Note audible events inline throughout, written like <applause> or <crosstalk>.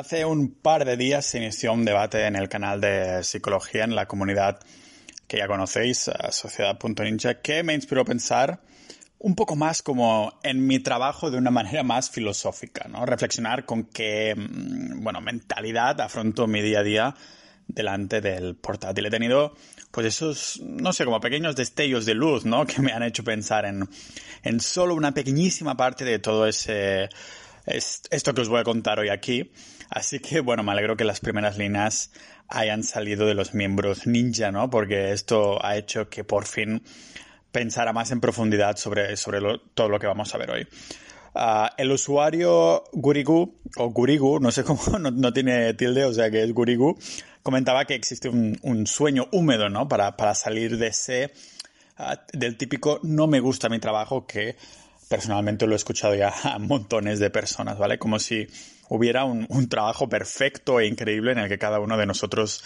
Hace un par de días se inició un debate en el canal de psicología en la comunidad que ya conocéis, eh, Sociedad.ninja, que me inspiró a pensar un poco más como en mi trabajo de una manera más filosófica, ¿no? Reflexionar con qué, mm, bueno, mentalidad afronto mi día a día delante del portátil. He tenido, pues esos, no sé, como pequeños destellos de luz, ¿no? <laughs> Que me han hecho pensar en, en solo una pequeñísima parte de todo ese, esto que os voy a contar hoy aquí. Así que bueno, me alegro que las primeras líneas hayan salido de los miembros ninja, ¿no? Porque esto ha hecho que por fin pensara más en profundidad sobre, sobre todo lo que vamos a ver hoy. Ah, el usuario Gurigu, o Gurigu, no sé cómo, <laughs> no, tiene tilde, o sea que es Gurigu, comentaba que existe un, sueño húmedo, ¿no? Para, para salir de ese, ah, del típico no me gusta mi trabajo que personalmente lo he escuchado ya <laughs> a montones de personas, ¿vale? Como si hubiera un, trabajo perfecto e increíble en el que cada uno de nosotros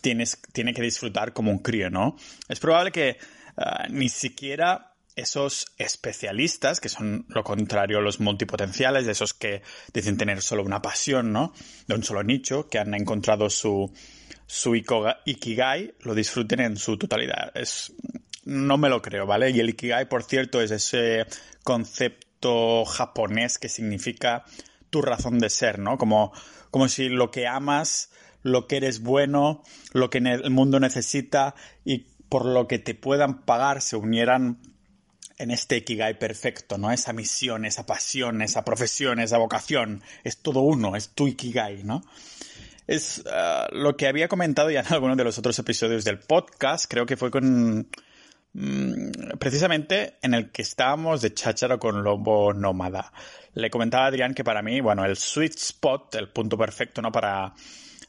tiene que disfrutar como un crío, ¿no? Es probable que ah, ni siquiera esos especialistas, que son lo contrario los multipotenciales, de esos que dicen tener solo una pasión, ¿no? De un solo nicho, que han encontrado su, su ikigai, lo disfruten en su totalidad. Es, no me lo creo, ¿vale? Y el Ikigai, por cierto, es ese concepto japonés que significa tu razón de ser, ¿no? Como, como si lo que amas, lo que eres bueno, lo que el mundo necesita y por lo que te puedan pagar se unieran en este Ikigai perfecto, ¿no? Esa misión, esa pasión, esa profesión, esa vocación, es todo uno, es tu Ikigai, ¿no? Es ah, lo que había comentado ya en algunos de los otros episodios del podcast, creo que fue con precisamente en el que estábamos de cháchara con lobo nómada. Le comentaba a Adrián que para mí, bueno, el sweet spot, el punto perfecto, ¿no? Para,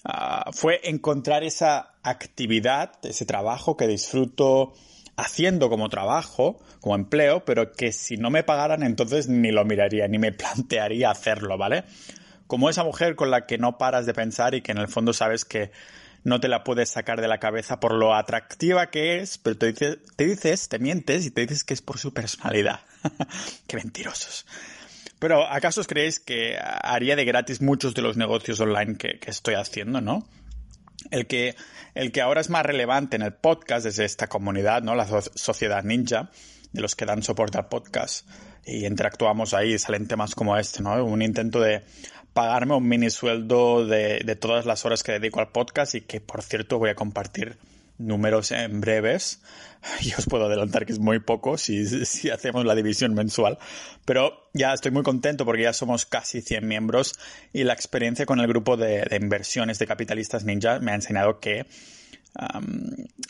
ah, fue encontrar esa actividad, ese trabajo que disfruto haciendo como trabajo, como empleo, pero que si no me pagaran entonces ni lo miraría, ni me <laughs> plantearía hacerlo, ¿vale? Como esa mujer con la que no paras de pensar y que en el fondo sabes que no te la puedes sacar de la cabeza por lo atractiva que es, pero te dices, te, dices, te mientes y te dices que es por su personalidad. <laughs> Qué mentirosos. Pero ¿acaso os creéis que haría de gratis muchos de los negocios online que, estoy haciendo, no? El que, el que ahora es más relevante en el podcast desde esta comunidad, ¿no? La sociedad ninja, de los que dan soporte al podcast y interactuamos ahí, salen temas como este, ¿no? Un intento de pagarme un mini sueldo de, de, todas las horas que dedico al podcast y que, por cierto, voy a compartir números en breves. <laughs> Y os puedo adelantar que es muy poco si, <laughs> si hacemos la división mensual. Pero ya estoy muy contento porque ya somos casi 100 miembros y la experiencia con el grupo de, inversiones de capitalistas ninja me ha enseñado que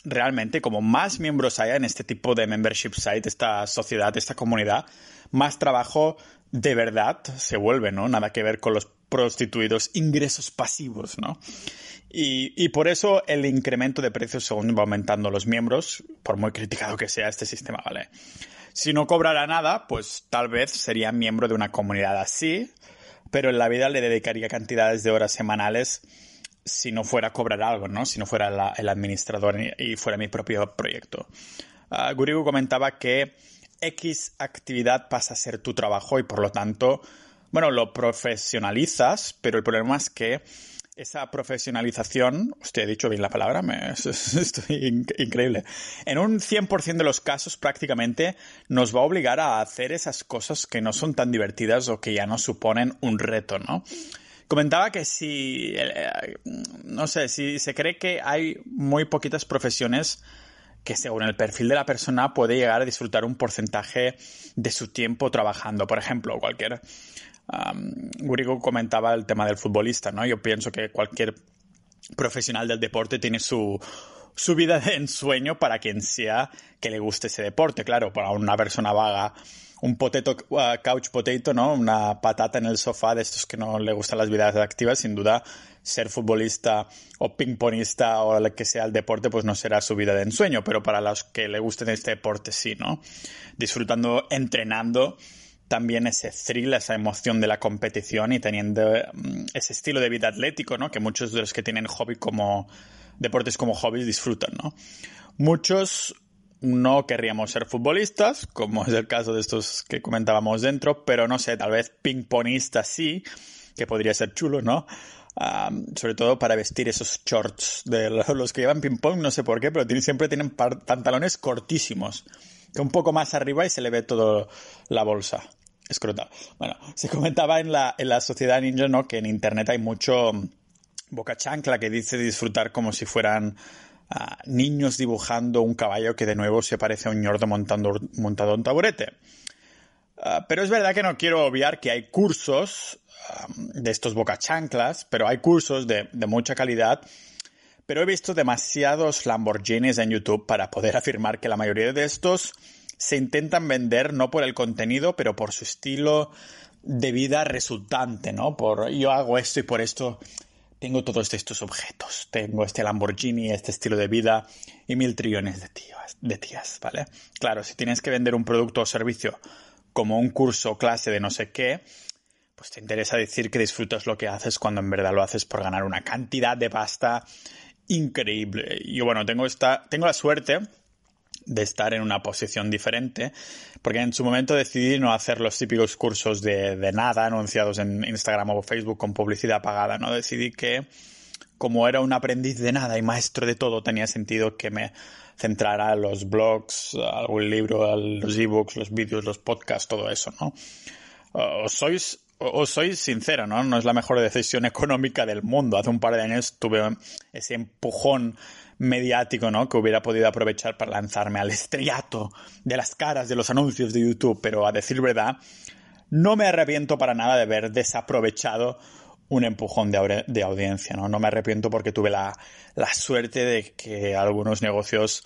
realmente como más miembros haya en este tipo de membership site, esta sociedad, esta comunidad, más trabajo de verdad se vuelve, ¿no? Nada que ver con los prostituidos ingresos pasivos, ¿no? Y, por eso el incremento de precios según va aumentando los miembros, por muy criticado que sea este sistema, ¿vale? Si no cobrara nada, pues tal vez sería miembro de una comunidad así, pero en la vida le dedicaría cantidades de horas semanales si no fuera a cobrar algo, ¿no? Si no fuera el administrador y fuera mi propio proyecto. Uh, comentaba que X actividad pasa a ser tu trabajo y por lo tanto, bueno, lo profesionalizas, pero el problema es que esa profesionalización, usted ha dicho bien la palabra, me, <laughs> estoy increíble. En un 100% de los casos prácticamente nos va a obligar a hacer esas cosas que no son tan divertidas o que ya no suponen un reto, ¿no? Comentaba que si, eh, no sé, si se cree que hay muy poquitas profesiones que según el perfil de la persona puede llegar a disfrutar un porcentaje de su tiempo trabajando. Por ejemplo, cualquier... Um, comentaba el tema del futbolista, ¿no? Yo pienso que cualquier profesional del deporte tiene su, su vida de ensueño para quien sea que le guste ese deporte. Claro, para una persona vaga, un potato, uh, couch potato, ¿no? Una patata en el sofá de estos que no le gustan las vidas activas, sin duda ser futbolista o pingponista o lo que sea el deporte, pues no será su vida de ensueño, pero para los que le gusten este deporte sí, ¿no? Disfrutando, entrenando también ese thrill, esa emoción de la competición y teniendo mm, ese estilo de vida atlético, ¿no? Que muchos de los que tienen hobby como deportes como hobbies disfrutan, ¿no? Muchos no querríamos ser futbolistas, como es el caso de estos que comentábamos dentro, pero no sé, tal vez pingponistas sí, que podría ser chulo, ¿no? sobre todo para vestir esos shorts de los que llevan ping-pong, no sé por qué, pero siempre tienen pantalones cortísimos, que un poco más arriba y se le ve todo la bolsa. Bueno, se comentaba en la, en la sociedad ninja, ¿no? Que en internet hay mucho boca chancla que dice disfrutar como si fueran ah, niños dibujando un caballo que de nuevo se parece a un ñordo montando, montado en taburete. Ah, pero es verdad que no quiero obviar que hay cursos de estos bocachanclas, pero hay cursos de, de mucha calidad. Pero he visto demasiados Lamborghinis en YouTube para poder <laughs> afirmar que la mayoría de estos se intentan vender no por el contenido, pero por su estilo de vida resultante, ¿no? Por yo hago esto y por esto tengo todos estos objetos. Tengo este Lamborghini, este estilo de vida y mil trillones de tías, de tías, ¿vale? Claro, si tienes que vender un producto o servicio como un curso o clase de no sé qué, pues te interesa decir que disfrutas lo que haces cuando en verdad lo haces por ganar una cantidad de pasta increíble. Yo, bueno, tengo esta, tengo la suerte de estar en una posición diferente, porque en su momento decidí no hacer los típicos cursos de, de nada anunciados en Instagram o Facebook con publicidad pagada, ¿no? Decidí que como era un aprendiz de nada y maestro de todo, tenía sentido que me centrara en los blogs, algún libro, los ebooks, los vídeos, los podcasts, todo eso, ¿no? Os sois os soy sincero, ¿no? No es la mejor decisión <laughs> económica del mundo. Hace un par de años tuve ese empujón mediático, ¿no? Que hubiera podido aprovechar para lanzarme al estrellato de las caras de los anuncios de YouTube, pero a decir verdad, no me arrepiento para nada de haber desaprovechado un empujón de, audiencia, ¿no? No me arrepiento porque tuve la, la suerte de que algunos negocios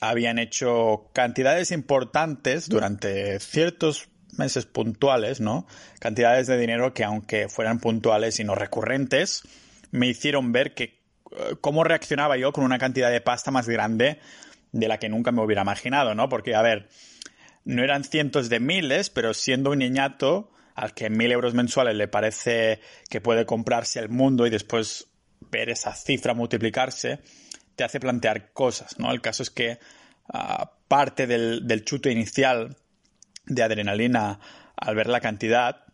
habían hecho cantidades importantes durante ciertos meses puntuales, ¿no? Cantidades de dinero que aunque fueran puntuales y no recurrentes, me hicieron ver que eh, cómo reaccionaba yo con una cantidad de pasta más grande de la que nunca me hubiera imaginado, ¿no? Porque, a ver, no eran cientos de miles, pero siendo un niñato al que mil euros mensuales le parece que puede comprarse el mundo y después ver esa cifra multiplicarse, te hace plantear cosas, ¿no? El caso es que ah, parte del, del chute inicial de adrenalina al ver la cantidad,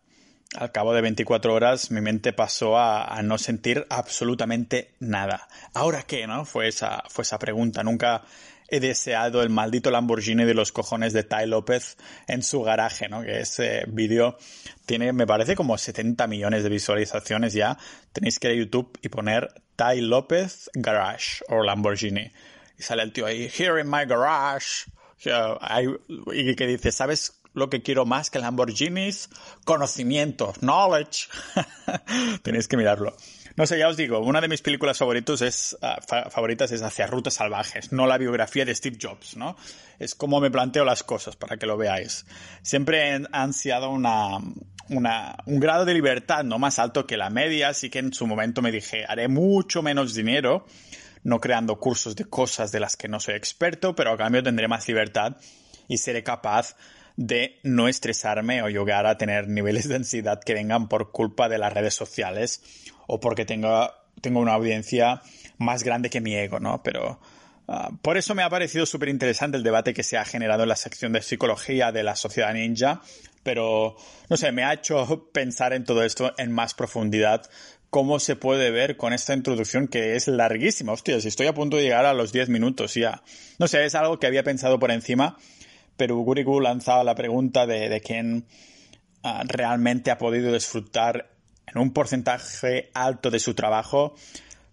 al cabo de 24 horas mi mente pasó a, no sentir absolutamente nada. ¿Ahora qué? ¿No? Fue esa, fue esa pregunta. Nunca he deseado el maldito Lamborghini de los cojones de Ty López en su garaje, ¿no? Que ese vídeo tiene, me parece, como 70 millones de visualizaciones ya. Tenéis que ir a YouTube y poner Ty López Garage o Lamborghini. Y sale el tío ahí, here in my garage. Y que dice, ¿sabes lo que quiero más que Lamborghinis, conocimiento, knowledge. <laughs> Tenéis que mirarlo. No sé, ya os digo, una de mis películas favoritos es, ah, favoritas es Hacia Rutas Salvajes, no la biografía de Steve Jobs, ¿no? Es como me planteo las cosas para que lo veáis. Siempre he ansiado una, una, un grado de libertad no más alto que la media, así que en su momento me dije, haré mucho menos dinero, no creando cursos de cosas de las que no soy experto, pero a cambio tendré más libertad y seré capaz de no estresarme o llegar a tener niveles de ansiedad que vengan por culpa de las redes sociales o porque tengo, tengo una audiencia más grande que mi ego, ¿no? Pero ah, por eso me ha parecido súper interesante el debate que se ha generado en la sección de psicología de la sociedad ninja, pero no sé, me ha hecho pensar en todo esto en más profundidad cómo se puede ver con esta introducción que es larguísima. Hostia, si estoy a punto de llegar a los 10 minutos ya. No sé, es algo que había pensado por encima pero Gurigu lanzaba la pregunta de, quién ah, realmente ha podido disfrutar en un porcentaje alto de su trabajo.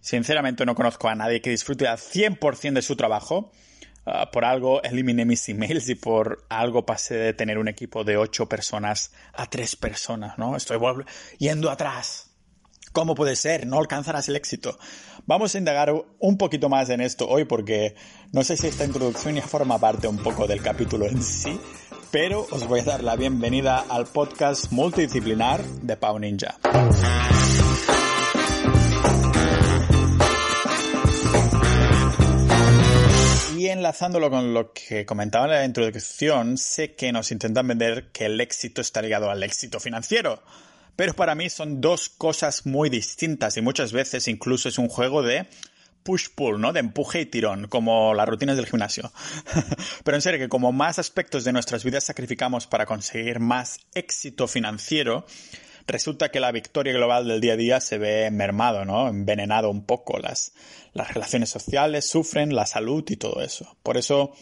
Sinceramente no conozco a nadie que disfrute al 100% de su trabajo. Ah, por algo eliminé mis emails y por algo pasé de tener un equipo de 8 personas a 3 personas, ¿no? Estoy yendo atrás. ¿Cómo puede ser? No alcanzarás el éxito. Vamos a indagar un poquito más en esto hoy porque no sé si esta introducción ya forma parte un poco del capítulo en sí, pero os voy a dar la bienvenida al podcast multidisciplinar de Pau Ninja. Y enlazándolo con lo que comentaba en la introducción, sé que nos intentan vender que el éxito está ligado al éxito financiero pero para mí son dos cosas muy distintas y muchas veces incluso es un juego de push-pull, ¿no? De empuje y tirón, como las rutinas del gimnasio. <laughs> Pero en serio, que como más aspectos de nuestras vidas sacrificamos para conseguir más éxito financiero, resulta que la victoria global del día a día se ve mermado, ¿no? Envenenado un poco. Las, las relaciones sociales sufren, la salud y todo eso. Por eso,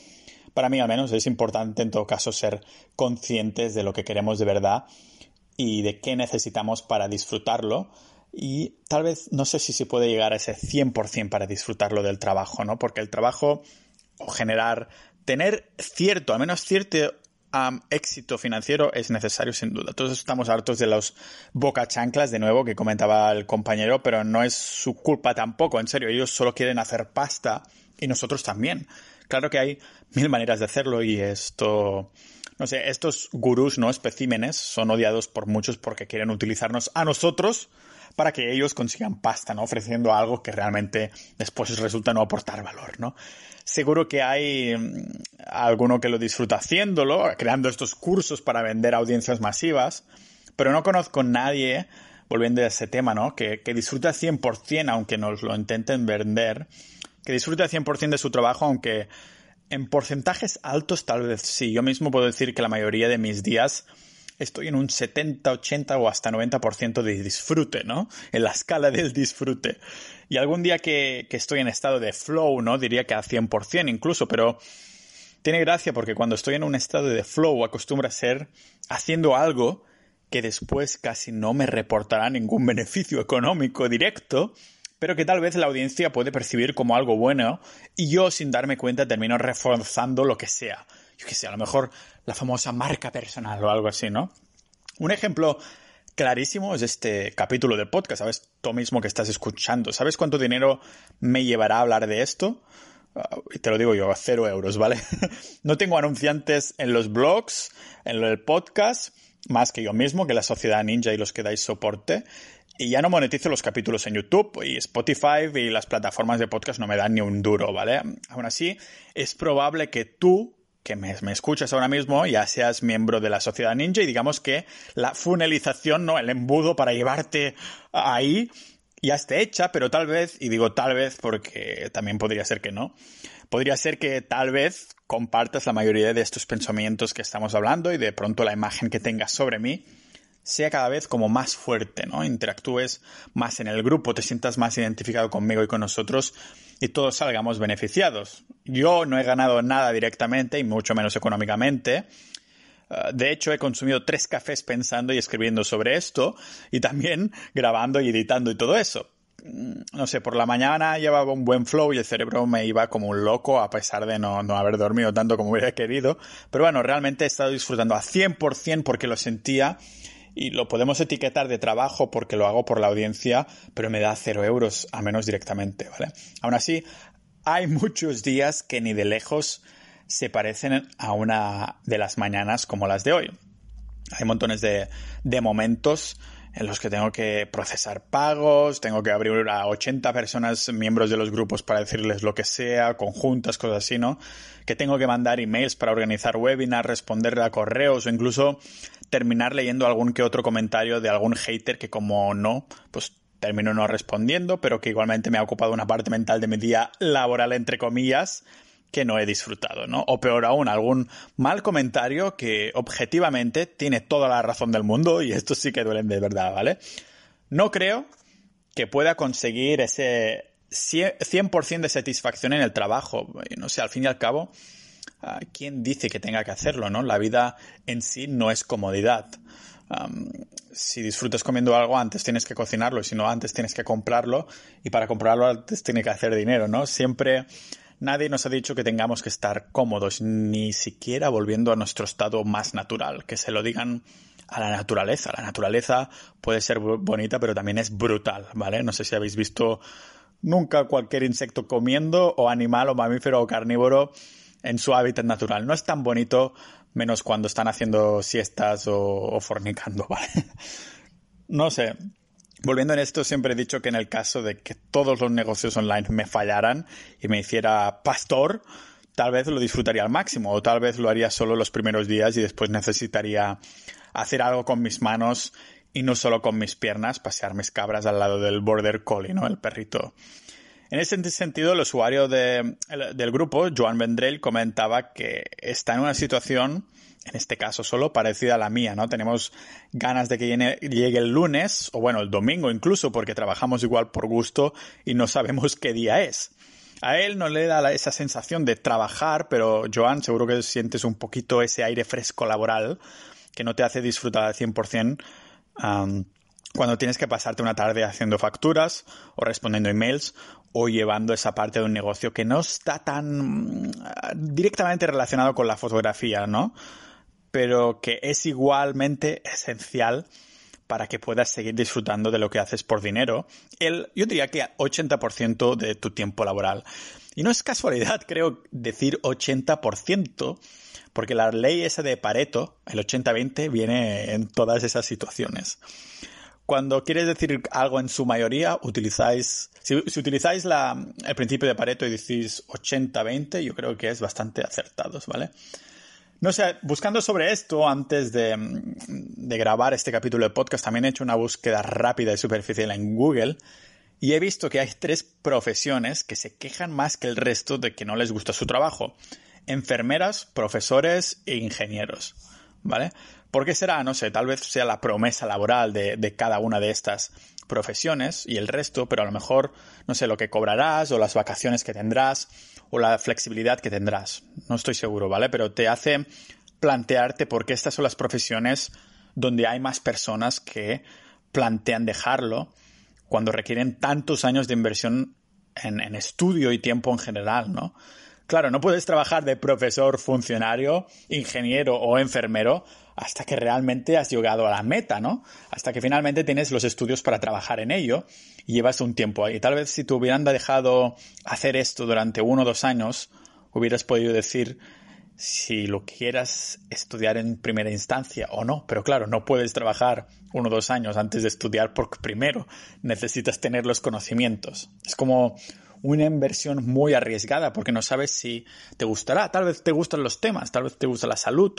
para mí al menos, es importante en todo caso ser conscientes de lo que queremos de verdad y de qué necesitamos para disfrutarlo. Y tal vez no sé si se puede llegar a ese 100% para disfrutarlo del trabajo, ¿no? Porque el trabajo o generar, tener cierto, al menos cierto éxito financiero es necesario sin duda. Todos estamos hartos de los boca chanclas, de nuevo, que comentaba el compañero, pero no es su culpa tampoco, en serio, ellos solo quieren hacer pasta y nosotros también. Claro que hay mil maneras de hacerlo y esto, no sé, estos gurús, ¿no? Especímenes son odiados por muchos porque quieren utilizarnos a nosotros para que ellos consigan pasta, ¿no? Ofreciendo algo que realmente después resulta no aportar valor, ¿no? Seguro que hay mm, alguno que lo disfruta haciéndolo, creando estos cursos para vender audiencias masivas, pero no conozco a nadie, volviendo a ese tema, ¿no? Que, que disfruta 100%, aunque nos lo intenten vender, que disfruta 100% de su trabajo, aunque en porcentajes altos tal vez sí. Yo mismo puedo decir que la mayoría de mis días estoy en un 70, 80 o hasta 90% de disfrute, ¿no? En la escala del disfrute. Y algún día que, estoy en estado de flow, ¿no? Diría que a 100% incluso, pero tiene gracia porque cuando estoy en un estado de flow acostumbro a ser haciendo algo que después casi no me reportará ningún beneficio económico directo, pero que tal vez la audiencia puede percibir como algo bueno y yo sin darme cuenta termino reforzando lo que sea yo qué sé, a lo mejor la famosa marca personal o algo así, ¿no? Un ejemplo clarísimo es este capítulo del podcast, ¿sabes? Tú mismo que estás escuchando, ¿sabes cuánto dinero me llevará a hablar de esto? Y te lo digo yo, a cero euros, ¿vale? <laughs> no tengo anunciantes en los blogs, en el podcast, más que yo mismo, que la Sociedad Ninja y los que dais soporte. Y ya no monetizo los capítulos en YouTube y Spotify y las plataformas de podcast no me dan ni un duro, ¿vale? Aún así, es probable que tú que me, escuchas ahora mismo ya seas miembro de la sociedad ninja y digamos que la funelización, ¿no? El embudo para llevarte ahí ya esté hecha, pero tal vez, y digo tal vez porque también podría ser que no, podría ser que tal vez compartas la mayoría de estos pensamientos que estamos hablando y de pronto la imagen que tengas sobre mí sea cada vez como más fuerte, ¿no? Interactúes más en el grupo, te sientas más identificado conmigo y con nosotros y todos salgamos beneficiados. Yo no he ganado nada directamente y mucho menos económicamente. Uh, de hecho, he consumido tres cafés pensando y escribiendo sobre esto y también <laughs> grabando y editando y todo eso. Mm, no sé, por la mañana llevaba un buen flow y el cerebro me iba como un loco a pesar de no, no haber dormido tanto como <laughs> hubiera querido. Pero bueno, realmente he estado disfrutando a 100% porque lo sentía y lo podemos etiquetar de trabajo porque lo hago por la audiencia, pero me da cero euros, a menos directamente, ¿vale? Aún así, hay muchos días que ni de lejos se parecen a una de las mañanas como las de hoy. Hay montones de, de momentos en los que tengo que procesar pagos, tengo que abrir a 80 personas, miembros de los grupos, para decirles lo que sea, conjuntas, cosas así, ¿no? Que tengo que mandar emails para organizar webinars, responderle a correos o incluso terminar leyendo algún que otro comentario de algún hater que como no, pues termino no respondiendo, pero que igualmente me ha ocupado una parte mental de mi día laboral, entre comillas, que no he disfrutado, ¿no? O peor aún, algún mal comentario que objetivamente tiene toda la razón del mundo y esto sí que duelen de verdad, ¿vale? No creo que pueda conseguir ese 100% de satisfacción en el trabajo. No sé, al fin y al cabo, ¿quién dice que tenga que hacerlo, no? La vida en sí no es comodidad. si disfrutas comiendo algo, antes tienes que cocinarlo, y si no, antes tienes que comprarlo, y para comprarlo antes tiene que hacer dinero, ¿no? Siempre nadie nos ha dicho que tengamos que estar cómodos, ni siquiera volviendo a nuestro estado más natural, que se lo digan a la naturaleza. La naturaleza puede ser bonita, pero también es brutal, ¿vale? No sé si habéis visto nunca cualquier insecto comiendo, o animal, o mamífero, o carnívoro, en su hábitat natural. No es tan bonito menos cuando están haciendo siestas o, fornicando, <laughs> ¿vale? no sé. Volviendo en esto, siempre he dicho que en el caso de que todos los negocios online me fallaran y me hiciera pastor, tal vez lo disfrutaría al máximo o tal vez lo haría solo los primeros días y después necesitaría hacer algo con mis manos y no solo con mis piernas, pasear mis cabras al lado del border collie, ¿no? El perrito en ese sentido, el usuario del grupo, Joan Vendrell, comentaba que está en una situación en este caso solo parecida a la mía, ¿no? Tenemos ganas de que llegue el lunes, o bueno, el domingo incluso, porque trabajamos igual por gusto y no sabemos qué día es. A él no le da esa sensación de trabajar, pero Joan, seguro que sientes un poquito ese aire fresco laboral que no te hace disfrutar al 100% cuando tienes que pasarte una tarde haciendo facturas o respondiendo emails o llevando esa parte de un negocio que no está tan ah, directamente relacionado con la fotografía, ¿no? Pero que es igualmente esencial para que puedas seguir disfrutando de lo que haces por dinero. El, yo diría que 80% de tu tiempo laboral. Y no es casualidad, creo, decir 80%, porque la ley esa de Pareto, el 80-20, viene en todas esas situaciones. Cuando quieres decir algo en su mayoría, utilizáis, si, utilizáis el principio de Pareto y decís 80-20, yo creo que es bastante acertados, ¿vale? No sé, buscando sobre esto antes de, de, grabar este capítulo de podcast, también he hecho una búsqueda rápida y superficial en Google y he visto que hay tres profesiones que se quejan más que el resto de que no les gusta su trabajo. Enfermeras, profesores e ingenieros. ¿Vale? ¿Por qué será? No sé, tal vez sea la promesa laboral de, cada una de estas profesiones y el resto, pero a lo mejor, no sé, lo que cobrarás o las vacaciones que tendrás o la flexibilidad que tendrás. No estoy seguro, ¿vale? Pero te hace plantearte por qué estas son las profesiones donde hay más personas que plantean dejarlo cuando requieren tantos años de inversión en, en estudio y tiempo en general, ¿no? Claro, no puedes trabajar de profesor, funcionario, ingeniero o enfermero hasta que realmente has llegado a la meta, ¿no? Hasta que finalmente tienes los estudios para trabajar en ello y llevas un tiempo ahí. Tal vez si te hubieran dejado hacer esto durante uno o dos años, hubieras podido decir si lo quieras estudiar en primera instancia o no. Pero claro, no puedes trabajar uno o dos años antes de estudiar porque primero necesitas tener los conocimientos. Es como una inversión muy arriesgada porque no sabes si te gustará. Tal vez te gustan los temas, tal vez te gusta la salud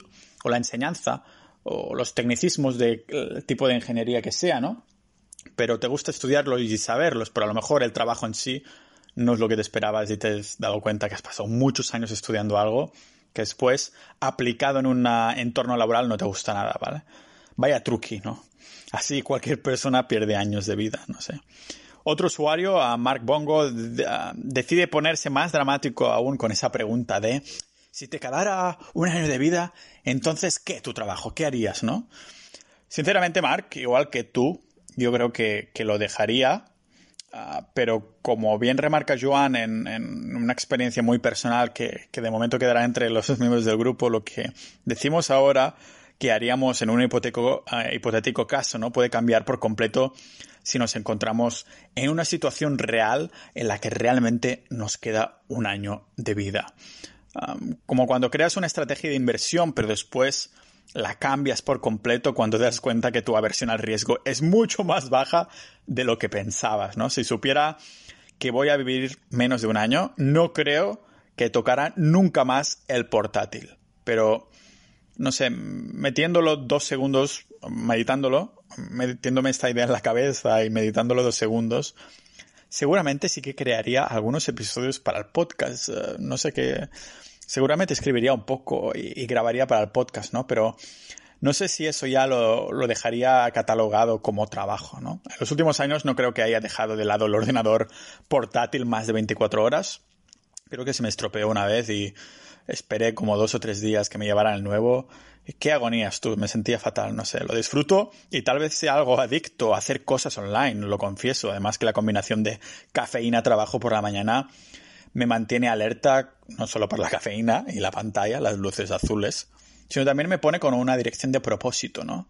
o la enseñanza o los tecnicismos del tipo de ingeniería que sea, ¿no? Pero te gusta estudiarlo y saberlos, pero a lo mejor el trabajo en sí no es lo que te esperabas y te has dado cuenta que has pasado muchos años estudiando algo que después, aplicado en un entorno laboral, no te gusta nada, ¿vale? Vaya truqui, ¿no? Así cualquier persona pierde años de vida, no sé. Otro usuario, a Mark Bongo, decide ponerse más dramático aún con esa pregunta de si te quedara un año de vida, entonces, ¿qué tu trabajo? ¿Qué harías, no? Sinceramente, Mark, igual que tú, yo creo que, lo dejaría, ah, pero como bien remarca Joan en, una experiencia muy personal que, que, de momento quedará entre los miembros del grupo, lo que decimos ahora que haríamos en un hipotético, ah, hipotético caso, ¿no? Puede cambiar por completo si nos encontramos en una situación real en la que realmente nos queda un año de vida. como cuando creas una estrategia de inversión, pero después la cambias por completo cuando te das cuenta que tu aversión al riesgo es mucho más baja de lo que pensabas, ¿no? Si supiera que voy a vivir menos de un año, no creo que tocara nunca más el portátil. Pero, no sé, metiéndolo dos segundos, meditándolo, metiéndome esta idea en la cabeza y meditándolo dos segundos, seguramente sí que crearía algunos episodios para el podcast. Eh, no sé qué. Seguramente escribiría un poco y, grabaría para el podcast, ¿no? Pero no sé si eso ya lo, lo, dejaría catalogado como trabajo, ¿no? En los últimos años no creo que haya dejado de lado el ordenador portátil más de 24 horas. Creo que se me estropeó una vez y esperé como dos o tres días que me llevaran el nuevo Qué agonías tú, me sentía fatal, no sé, lo disfruto y tal vez sea algo adicto a hacer cosas online, lo confieso, además que la combinación de cafeína trabajo por la mañana me mantiene alerta no solo por la cafeína y la pantalla, las luces azules, sino también me pone con una dirección de propósito, ¿no?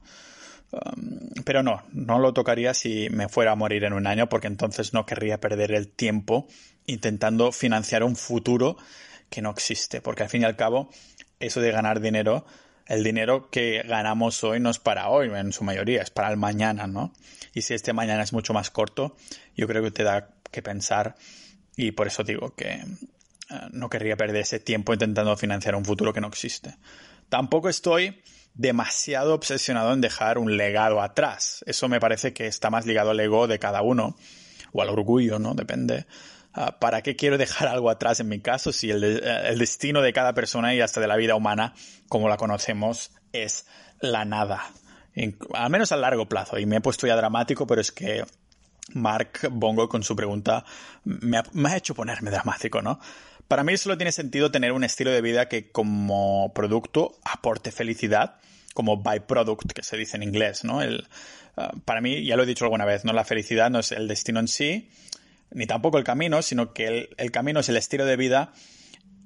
Um, pero no, no lo tocaría si me fuera a morir en un año porque entonces no querría perder el tiempo intentando financiar un futuro que no existe, porque al fin y al cabo eso de ganar dinero el dinero que ganamos hoy no es para hoy, en su mayoría, es para el mañana, ¿no? Y si este mañana es mucho más corto, yo creo que te da que pensar y por eso digo que eh, no querría perder ese tiempo intentando financiar un futuro que no existe. Tampoco estoy demasiado obsesionado en dejar un legado atrás. Eso me parece que está más ligado al ego de cada uno o al orgullo, ¿no? Depende ¿Para qué quiero dejar algo atrás en mi caso si el, eh, el destino de cada persona y hasta de la vida humana, como la conocemos, es la nada? al menos a largo plazo. Y me he puesto ya dramático, pero es que Mark Bongo con su pregunta me ha, hecho ponerme dramático, ¿no? Para mí solo tiene sentido tener un estilo de vida que como producto aporte felicidad, como byproduct que se dice en inglés, ¿no? Ah, para mí, ya lo he dicho alguna vez, ¿no? La felicidad no es el destino en sí, ni tampoco el camino, sino que el, camino es el estilo de vida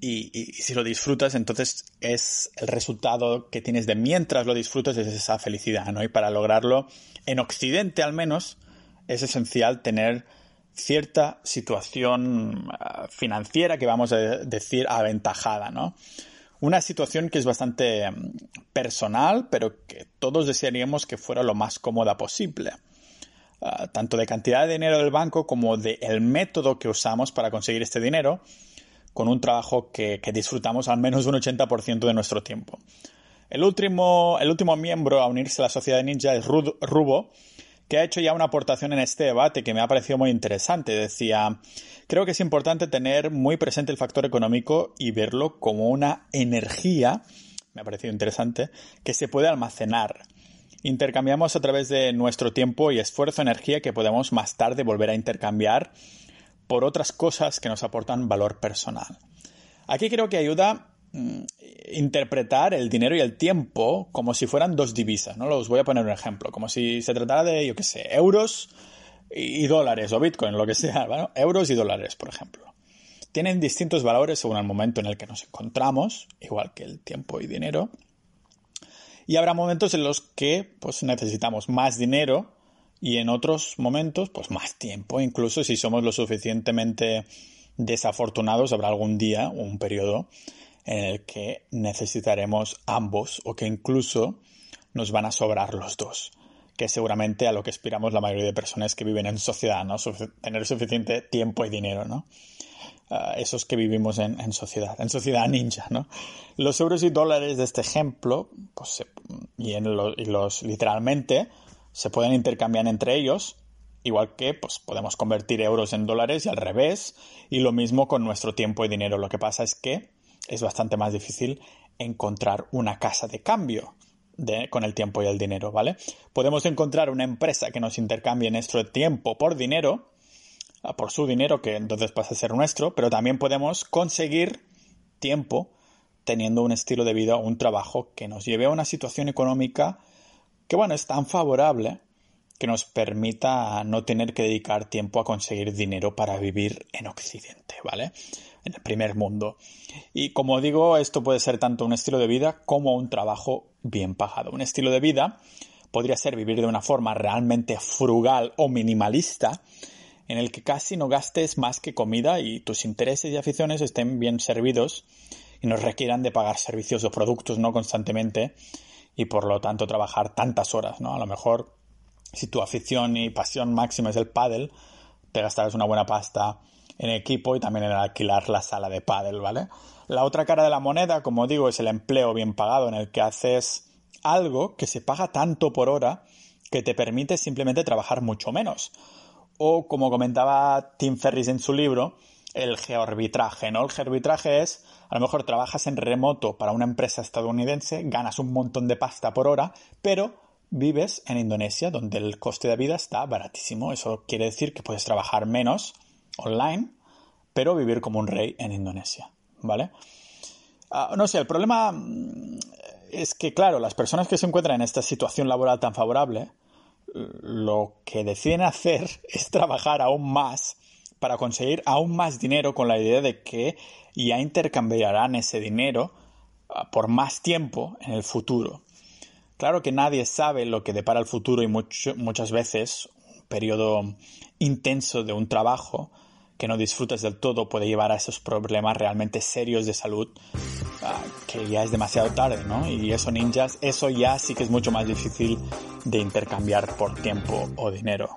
y, si lo disfrutas, entonces es el resultado que tienes de mientras lo disfrutas es esa felicidad, ¿no? Y para lograrlo, en Occidente al menos, es esencial tener cierta situación ah, financiera que vamos a decir aventajada, ¿no? Una situación que es bastante mm, personal, pero que todos desearíamos que fuera lo más cómoda posible. Ah, tanto de cantidad de dinero del banco como del método que usamos para conseguir este dinero con un trabajo que, disfrutamos al menos un 80% de nuestro tiempo. El último, el último miembro a unirse a la sociedad ninja es Rubo, que ha hecho ya una aportación en este debate que me ha parecido muy interesante. Decía, creo que es importante tener muy presente el factor económico y verlo como una energía, me ha parecido interesante, que se puede almacenar. Intercambiamos a través de nuestro tiempo y esfuerzo energía que podemos más tarde volver a intercambiar por otras cosas que nos aportan valor personal. Aquí creo que ayuda mm, interpretar el dinero y el tiempo como si fueran dos divisas, ¿no? Los voy a poner un ejemplo, como si se tratara de, yo qué sé, euros y dólares o bitcoin, lo que sea. <laughs> Euros y dólares, por ejemplo. Tienen distintos valores según el momento en el que nos encontramos, igual que el tiempo y dinero. Y habrá momentos en los que pues, necesitamos más dinero y en otros momentos, pues más tiempo. Incluso si somos lo suficientemente desafortunados, habrá algún día, un periodo, en el que necesitaremos ambos o que incluso nos van a sobrar los dos. Que seguramente a lo que aspiramos la mayoría de personas que viven en sociedad, ¿no? tener suficiente tiempo y dinero, ¿no? Ah, esos que vivimos en, sociedad, en sociedad ninja, ¿no? Los euros y dólares de este ejemplo, pues, y, en y los literalmente, se pueden intercambiar entre ellos, igual que pues, podemos convertir euros en dólares y al revés, y lo mismo con nuestro tiempo y dinero. Lo que pasa es que es bastante más difícil encontrar una casa de cambio con el tiempo y el dinero, ¿vale? Podemos encontrar una empresa que nos intercambie nuestro tiempo por dinero, por su dinero, que entonces pasa a ser nuestro, pero también podemos conseguir tiempo teniendo un estilo de vida un trabajo que nos lleve a una situación económica que bueno, es tan favorable que nos permita no tener que dedicar tiempo a conseguir dinero para vivir en Occidente, ¿vale? En el primer mundo. Y como digo, esto puede ser tanto un estilo de vida como un trabajo bien pagado. Un estilo de vida podría ser vivir de una forma realmente frugal o minimalista, en el que casi no gastes más que comida y tus intereses y aficiones estén bien servidos y no requieran de pagar servicios o productos no constantemente y por lo tanto trabajar tantas horas, ¿no? A lo mejor si tu afición y pasión máxima es el pádel, te gastarás una buena pasta en equipo y también en alquilar la sala de pádel, ¿vale? La otra cara de la moneda, como digo, es el empleo bien pagado en el que haces algo que se paga tanto por hora que te permite simplemente trabajar mucho menos. O como comentaba Tim Ferris en su libro, el geoarbitraje, ¿no? El geoarbitraje es, a lo mejor trabajas en remoto para una empresa estadounidense, ganas un montón de pasta por hora, pero vives en Indonesia, donde el coste de vida está baratísimo. Eso quiere decir que puedes trabajar menos online, pero vivir como un rey en Indonesia, ¿vale? Ah, no sé, el problema mm, es que, claro, las personas que se encuentran en esta situación laboral tan favorable, lo que deciden hacer <laughs> es trabajar aún más para conseguir aún más dinero con la idea de que ya intercambiarán ese dinero ah, por más tiempo en el futuro. Claro que nadie sabe lo que depara el futuro y muchas veces un periodo intenso de un trabajo que no disfrutas del todo puede llevar a esos problemas realmente serios de salud ah, que ya es demasiado tarde, ¿no? Y eso ninjas, eso ya sí que es mucho más difícil de intercambiar por tiempo o dinero.